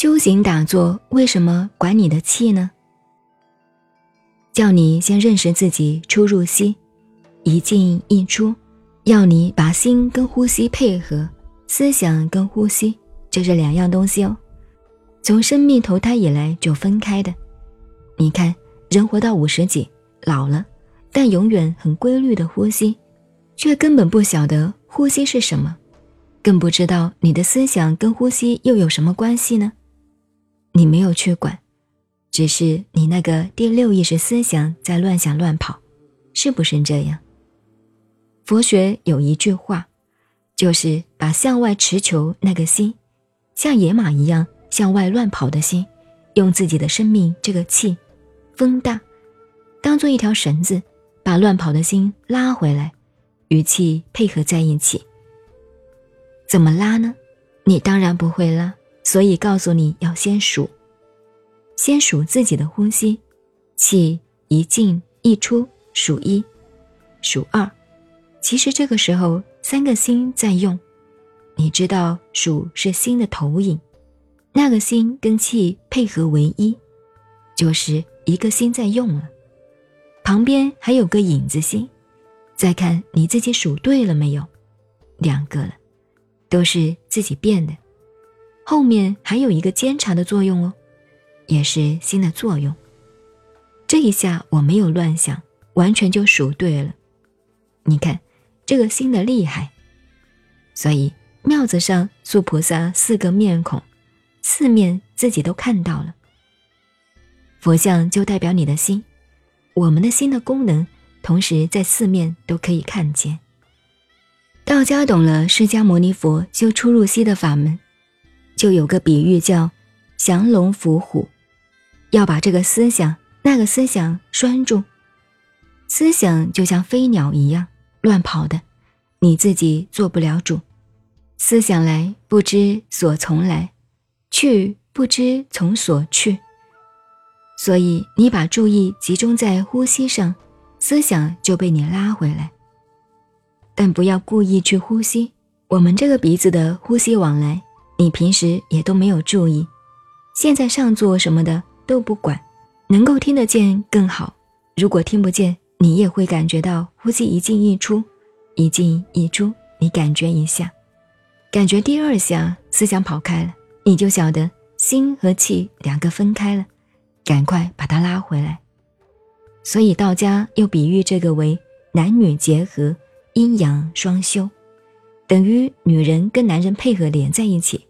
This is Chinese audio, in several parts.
修行打坐为什么管你的气呢？叫你先认识自己出入息，一进一出，要你把心跟呼吸配合，思想跟呼吸这是两样东西哦。从生命投胎以来就分开的。你看，人活到五十几，老了，但永远很规律的呼吸，却根本不晓得呼吸是什么，更不知道你的思想跟呼吸又有什么关系呢？你没有去管，只是你那个第六意识思想在乱想乱跑，是不是这样？佛学有一句话，就是把向外持求那个心，像野马一样向外乱跑的心，用自己的生命这个气，风大，当做一条绳子，把乱跑的心拉回来，与气配合在一起。怎么拉呢？你当然不会拉。所以告诉你要先数，先数自己的呼吸，气一进一出，数一，数二。其实这个时候三个心在用，你知道数是心的投影，那个心跟气配合为一，就是一个心在用了。旁边还有个影子心，再看你自己数对了没有？两个了，都是自己变的。后面还有一个监察的作用哦，也是心的作用。这一下我没有乱想，完全就数对了。你看这个心的厉害，所以庙子上塑菩萨四个面孔，四面自己都看到了。佛像就代表你的心，我们的心的功能，同时在四面都可以看见。道家懂了释迦牟尼佛修出入息的法门。就有个比喻叫“降龙伏虎”，要把这个思想、那个思想拴住。思想就像飞鸟一样乱跑的，你自己做不了主。思想来不知所从来，去不知从所去。所以你把注意集中在呼吸上，思想就被你拉回来。但不要故意去呼吸，我们这个鼻子的呼吸往来。你平时也都没有注意，现在上座什么的都不管，能够听得见更好。如果听不见，你也会感觉到呼吸一进一出，一进一出，你感觉一下，感觉第二下思想跑开了，你就晓得心和气两个分开了，赶快把它拉回来。所以道家又比喻这个为男女结合，阴阳双修，等于女人跟男人配合连在一起。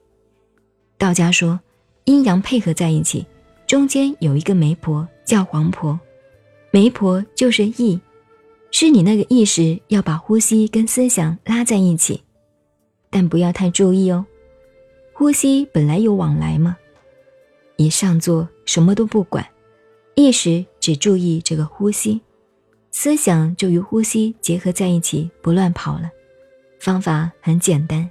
道家说，阴阳配合在一起，中间有一个媒婆叫黄婆，媒婆就是意，是你那个意识要把呼吸跟思想拉在一起，但不要太注意哦。呼吸本来有往来嘛，一上座什么都不管，意识只注意这个呼吸，思想就与呼吸结合在一起，不乱跑了。方法很简单。